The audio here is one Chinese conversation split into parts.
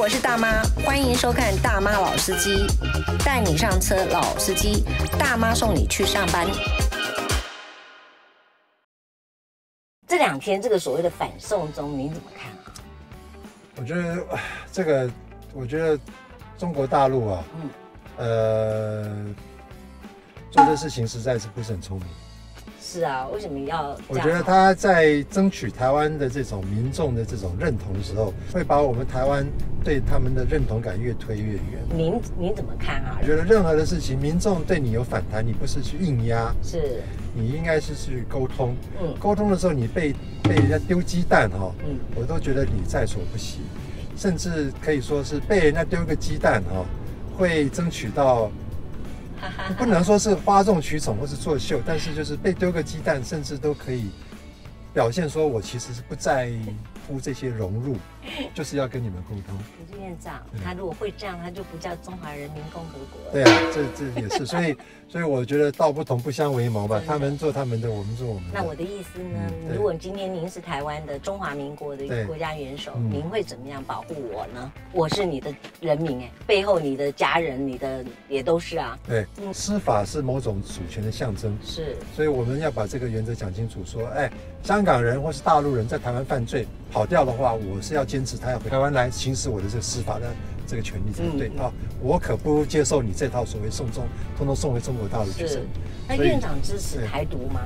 我是大妈，欢迎收看《大妈老司机》，带你上车，老司机，大妈送你去上班。这两天这个所谓的反送中，你怎么看啊？我觉得这个，我觉得中国大陆啊，嗯，呃，做这事情实在是不是很聪明。是啊，为什么要？我觉得他在争取台湾的这种民众的这种认同的时候，会把我们台湾对他们的认同感越推越远。您您怎么看啊？我觉得任何的事情，民众对你有反弹，你不是去硬压，是，你应该是去沟通。嗯，沟通的时候，你被被人家丢鸡蛋哈，嗯，我都觉得你在所不惜，甚至可以说是被人家丢个鸡蛋哈，会争取到。不能说是哗众取宠或是作秀，但是就是被丢个鸡蛋，甚至都可以表现说我其实是不在乎这些融入，就是要跟你们沟通。可是院长，他如果会这样，他就不叫中华人民共和国。对啊，这这也是，所以所以我觉得道不同不相为谋吧，他们做他们的，我们做我们的。那我的意思呢？如果今天您是台湾的中华民国的一个国家元首，您会怎么样保护我呢？我是你的人民哎，背后你的家人，你的也都是啊。对，司法是某种主权的象征，是，所以我们要把这个原则讲清楚，说，哎，香港人或是大陆人在台湾犯罪跑掉的话，我是要坚持他要回台湾来行使我的这个司法的这个权利才对啊！我可不接受你这套所谓送中，通通送回中国大陆去审。那院长支持台独吗？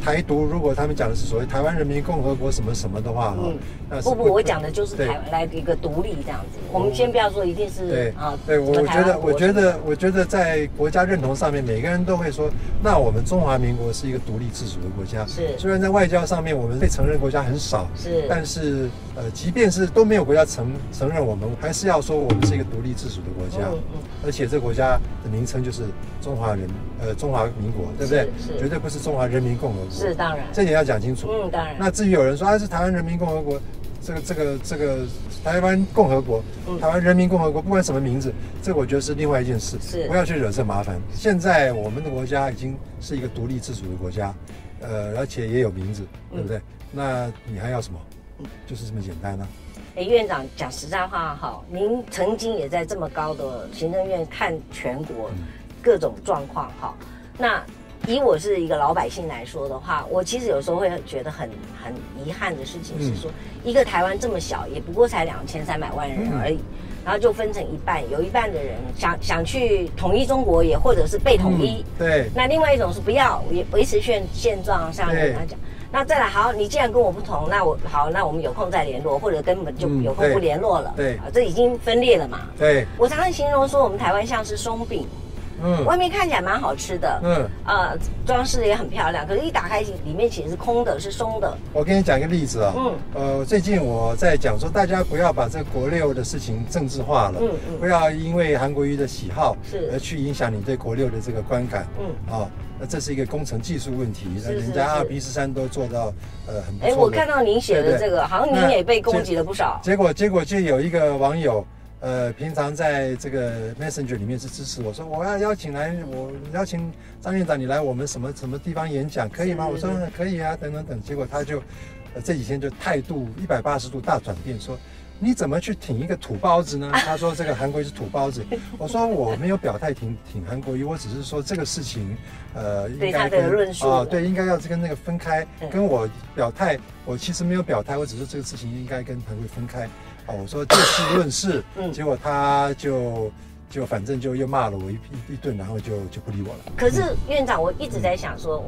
台独，如果他们讲的是所谓台湾人民共和国什么什么的话，嗯，不不，我讲的就是台湾来一个独立这样子。我们先不要说一定是对啊，对，我觉得，我觉得，我觉得在国家认同上面，每个人都会说，那我们中华民国是一个独立自主的国家。是，虽然在外交上面我们被承认国家很少，是，但是呃，即便是都没有国家承承认我们，还是要说我们是一个独立自主的国家。嗯嗯，而且这个国家的名称就是中华人，呃，中华民国，对不对？是，绝对不是中华人民共和国。是，当然。这点要讲清楚。嗯，当然。那至于有人说他是台湾人民共和国，这个这个这个台湾共和国，台湾人民共和国，不管什么名字，这个我觉得是另外一件事。是。不要去惹这麻烦。现在我们的国家已经是一个独立自主的国家，呃，而且也有名字，对不对？那你还要什么？就是这么简单呢。哎，院长讲实在话哈，您曾经也在这么高的行政院看全国各种状况哈，那。以我是一个老百姓来说的话，我其实有时候会觉得很很遗憾的事情是说，一个台湾这么小，也不过才两千三百万人而已，然后就分成一半，有一半的人想想去统一中国，也或者是被统一。对。那另外一种是不要，也维持现现状，像你刚才讲。那再来，好，你既然跟我不同，那我好，那我们有空再联络，或者根本就有空不联络了。对。啊，这已经分裂了嘛。对。我常常形容说，我们台湾像是松饼。嗯，外面看起来蛮好吃的，嗯，呃，装饰的也很漂亮，可是，一打开里面其实是空的，是松的。我跟你讲一个例子啊，嗯，呃，最近我在讲说，大家不要把这国六的事情政治化了，嗯嗯，不要因为韩国瑜的喜好是而去影响你对国六的这个观感，嗯，啊，那这是一个工程技术问题，那人家阿尔卑斯山都做到呃很不错。哎，我看到您写的这个，好像您也被攻击了不少。结果，结果就有一个网友。呃，平常在这个 Messenger 里面是支持我说，我要邀请来，我邀请张院长你来我们什么什么地方演讲，可以吗？我说可以啊，等等等。结果他就，呃，这几天就态度一百八十度大转变，说你怎么去挺一个土包子呢？他说这个韩国瑜是土包子。我说我没有表态挺挺韩国瑜，我只是说这个事情，呃，应该跟啊，对，应该要跟那个分开。跟我表态，我其实没有表态，我只是这个事情应该跟韩国瑜分开。哦，我说就事论事，嗯，结果他就就反正就又骂了我一一一顿，然后就就不理我了。可是院长，我一直在想说，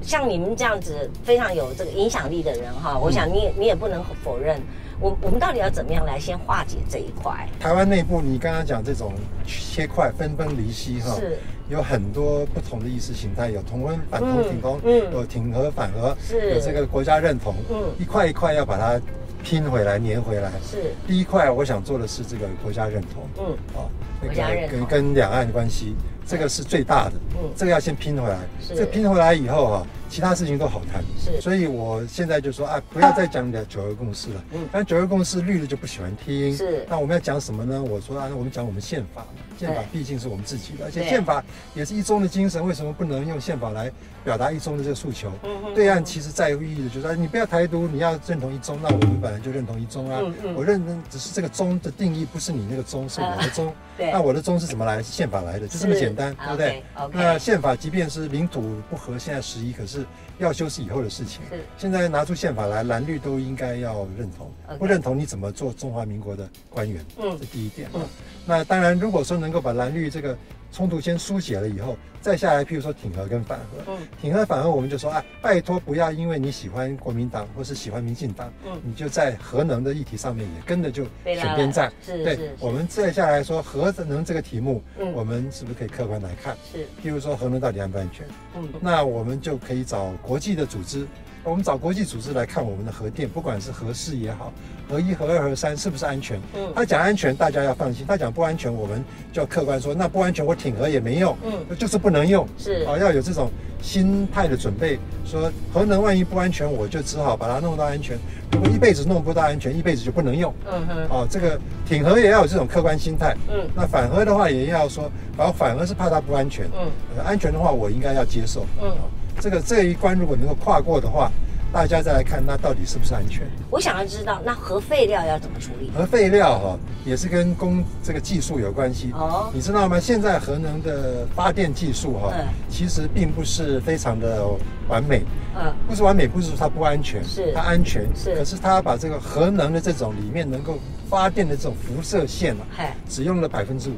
像你们这样子非常有这个影响力的人哈，我想你也你也不能否认，我我们到底要怎么样来先化解这一块？台湾内部，你刚刚讲这种切块分崩离析哈，是有很多不同的意识形态，有同温反同挺同，嗯，有挺和反和，是有这个国家认同，嗯，一块一块要把它。拼回来，粘回来。是第一块，我想做的是这个国家认同。嗯，啊，那个跟跟两岸关系，这个是最大的，嗯，这个要先拼回来，是这个拼回来以后哈，其他事情都好谈，是，所以我现在就说啊，不要再讲的九二共识了，嗯，但九二共识绿的就不喜欢听，是，那我们要讲什么呢？我说啊，我们讲我们宪法嘛，宪法毕竟是我们自己的，而且宪法也是一中的精神，为什么不能用宪法来表达一中的这个诉求？嗯，对岸其实在乎意义的就是说，你不要台独，你要认同一中，那我们本来就认同一中啊，我认同只是这个中的定义不是你那个中，是我的中。那我的中是怎么来？是宪法来的，就这么简单，对不对.那宪法即便是领土不合，现在十一，可是要修饰以后的事情。是，现在拿出宪法来，蓝绿都应该要认同。不认同你怎么做中华民国的官员？嗯，这第一点。嗯，那当然，如果说能够把蓝绿这个。冲突先疏解了以后，再下来，譬如说挺核跟反核，嗯，挺核反核，我们就说啊，拜托不要因为你喜欢国民党或是喜欢民进党，嗯，你就在核能的议题上面也跟着就选边站，是，对，我们再下来说核能这个题目，嗯，我们是不是可以客观来看？是，譬如说核能到底安不安全？嗯，那我们就可以找国际的组织。我们找国际组织来看我们的核电，不管是核四也好，核一、核二、核三是不是安全？嗯，他讲安全，大家要放心；他讲不安全，我们就要客观说，那不安全，我挺核也没用，嗯，就是不能用，是啊，要有这种心态的准备。说核能万一不安全，我就只好把它弄到安全；如果一辈子弄不到安全，一辈子就不能用。嗯哼，哦，这个挺核也要有这种客观心态。嗯，那反核的话也要说，反反核是怕它不安全。嗯，安全的话我应该要接受。嗯。这个这一关如果能够跨过的话，大家再来看那到底是不是安全？我想要知道，那核废料要怎么处理？核废料哈、哦、也是跟工这个技术有关系哦。你知道吗？现在核能的发电技术哈、其实并不是非常的完美。嗯，不是完美，不是说它不安全，是它安全。是，可是它把这个核能的这种里面能够发电的这种辐射线啊，嘿只用了百分之五。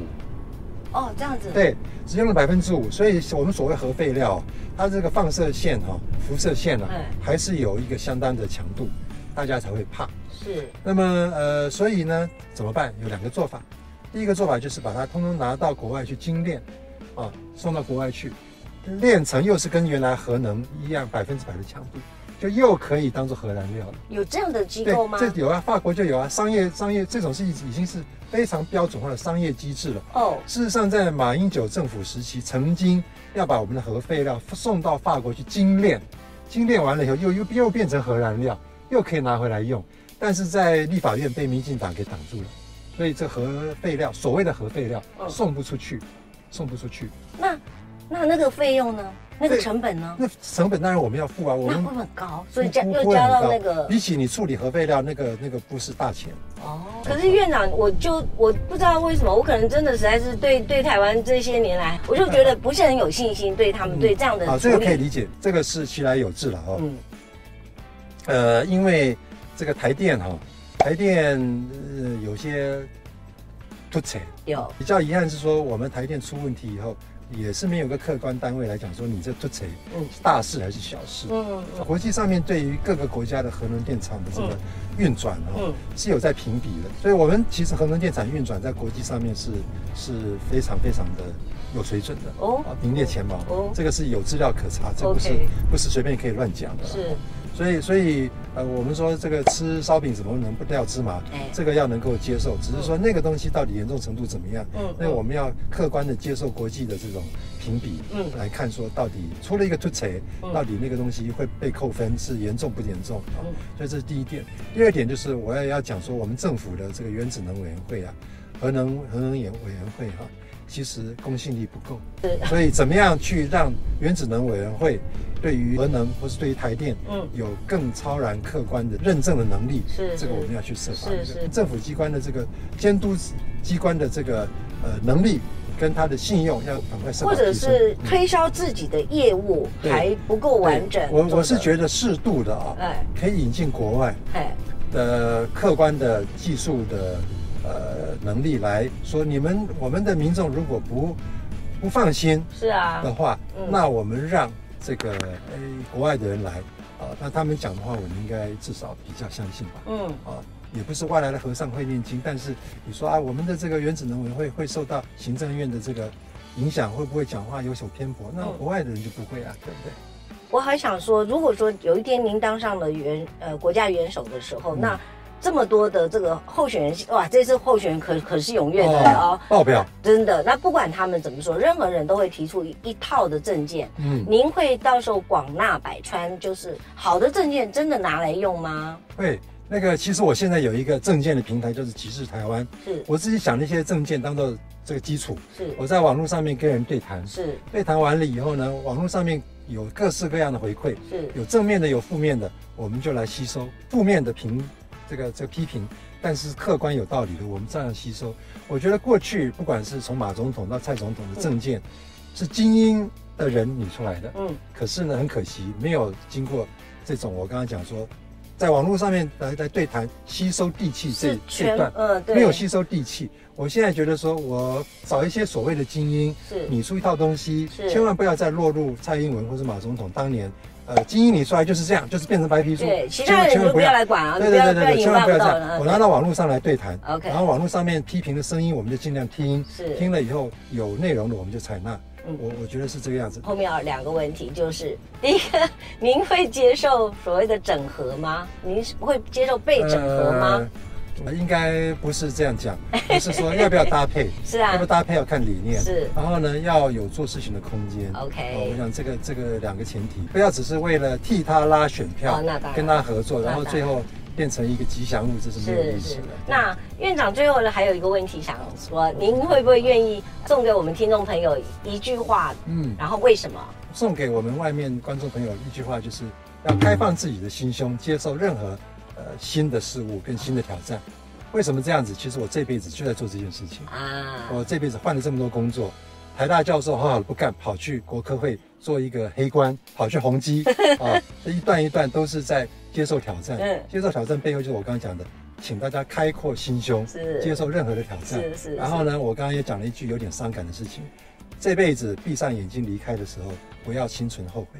哦，这样子。对，只用了百分之五，所以我们所谓核废料，它这个放射线哈、辐射线呢、啊，嗯、还是有一个相当的强度，大家才会怕。是。那么呃，所以呢，怎么办？有两个做法。第一个做法就是把它通通拿到国外去精炼，啊，送到国外去，炼成又是跟原来核能一样百分之百的强度。就又可以当做核燃料了。有这样的机构吗？这有啊，法国就有啊。商业商业这种是已已经是非常标准化的商业机制了。哦，事实上，在马英九政府时期，曾经要把我们的核废料送到法国去精炼，精炼完了以后又又又变成核燃料，又可以拿回来用。但是在立法院被民进党给挡住了，所以这核废料，所谓的核废料，送不出去，送不出去。那那那个费用呢？那个成本呢？那成本当然我们要付啊，我们会很高，所以加又加到那个。比起你处理核废料，那个那个不是大钱哦。可是院长，我就我不知道为什么，我可能真的实在是对对台湾这些年来，我就觉得不是很有信心，对他们对这样的。啊，这个可以理解，这个是其来有志了哦。嗯。呃，因为这个台电哈，台电有些突扯，有比较遗憾是说，我们台电出问题以后。也是没有个客观单位来讲说你这突锤，嗯，大事还是小事？嗯嗯。国际上面对于各个国家的核能电厂的这个运转哦，是有在评比的。所以，我们其实核能电厂运转在国际上面是是非常非常的有水准的哦，名列前茅。哦，这个是有资料可查，这不是不是随便可以乱讲的。是。所以，所以，呃，我们说这个吃烧饼怎么能不掉芝麻？哎，这个要能够接受，只是说那个东西到底严重程度怎么样？嗯，那我们要客观的接受国际的这种评比，嗯，来看说到底出了一个突锤，到底那个东西会被扣分是严重不严重？嗯，所以这是第一点。第二点就是我也要讲说我们政府的这个原子能委员会啊，核能核能研委员会哈。其实公信力不够，是所以怎么样去让原子能委员会对于核能或是对于台电，嗯，有更超然客观的认证的能力？是，这个我们要去设法。是是，政府机关的这个监督机关的这个呃能力跟他的信用要赶快设。或者是推销自己的业务还不够完整。我我是觉得适度的啊，哎，可以引进国外哎的客观的技术的。呃，能力来说，你们我们的民众如果不不放心是啊的话，嗯、那我们让这个呃国外的人来啊，那他们讲的话，我们应该至少比较相信吧。嗯啊，也不是外来的和尚会念经，但是你说啊，我们的这个原子能委员会会受到行政院的这个影响，会不会讲话有所偏颇？那国外的人就不会啊，对不对？我还想说，如果说有一天您当上了元呃国家元首的时候，嗯、那。这么多的这个候选人，哇，这次候选人可可是踊跃的哦，爆表，真的。那不管他们怎么说，任何人都会提出一一套的证件。嗯，您会到时候广纳百川，就是好的证件真的拿来用吗？会。那个其实我现在有一个证件的平台，就是集市台湾。是，我自己想那些证件当做这个基础。是，我在网络上面跟人对谈。是，对谈完了以后呢，网络上面有各式各样的回馈。是，有正面的，有负面的，我们就来吸收负面的评，这个这个批评，但是客观有道理的，我们照样吸收。我觉得过去不管是从马总统到蔡总统的政见，嗯、是精英的人拟出来的。嗯，可是呢，很可惜没有经过这种我刚刚讲说。在网络上面来来对谈，吸收地气这这段，嗯，对，没有吸收地气。我现在觉得说，我找一些所谓的精英，是拟出一套东西，千万不要再落入蔡英文或是马总统当年，呃，精英里出来就是这样，就是变成白皮书。对，其他人就不要来管啊，对对对对，千万不要这样。我拿到网络上来对谈，OK，然后网络上面批评的声音，我们就尽量听，是听了以后有内容的我们就采纳。嗯，我我觉得是这个样子。后面有两个问题，就是第一个，您会接受所谓的整合吗？您会接受被整合吗？呃，应该不是这样讲，不是说要不要搭配，是啊，要不要搭配要看理念，是。然后呢，要有做事情的空间。OK，哦，我想这个这个两个前提，不要只是为了替他拉选票，哦，那当然，跟他合作，然后最后。变成一个吉祥物，这是没有意思的。那院长最后呢，还有一个问题想说，您会不会愿意送给我们听众朋友一句话？嗯，然后为什么？送给我们外面观众朋友一句话，就是要开放自己的心胸，接受任何呃新的事物跟新的挑战。为什么这样子？其实我这辈子就在做这件事情啊！我这辈子换了这么多工作，台大教授好好的不干，跑去国科会做一个黑官，跑去宏基 啊，这一段一段都是在。接受挑战，嗯，接受挑战背后就是我刚刚讲的，请大家开阔心胸，是接受任何的挑战，是是。然后呢，我刚刚也讲了一句有点伤感的事情，这辈子闭上眼睛离开的时候，不要心存后悔。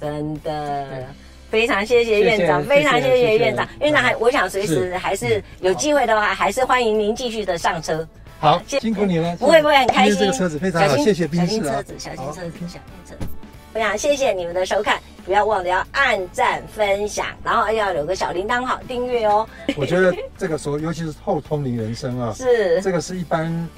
真的，非常谢谢院长，非常谢谢院长。院长还，我想随时还是有机会的话，还是欢迎您继续的上车。好，辛苦你了。不会不会，很开心。这个车子非常好，谢谢。小心车子，小心车子，小心车子。非常谢谢你们的收看。不要忘了要按赞、分享，然后要有个小铃铛好订阅哦。我觉得这个时候，尤其是后通灵人生啊，是这个是一般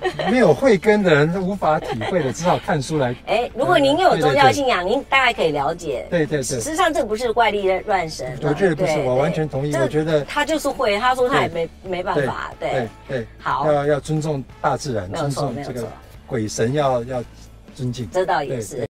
没有慧根的人无法体会的，只好看书来。哎，如果您有宗教信仰，您大概可以了解。对对对，实上这不是怪力乱神。我觉得不是，我完全同意。我觉得他就是会，他说他也没没办法。对对，好，要要尊重大自然，尊重这个鬼神，要要尊敬。这倒也是。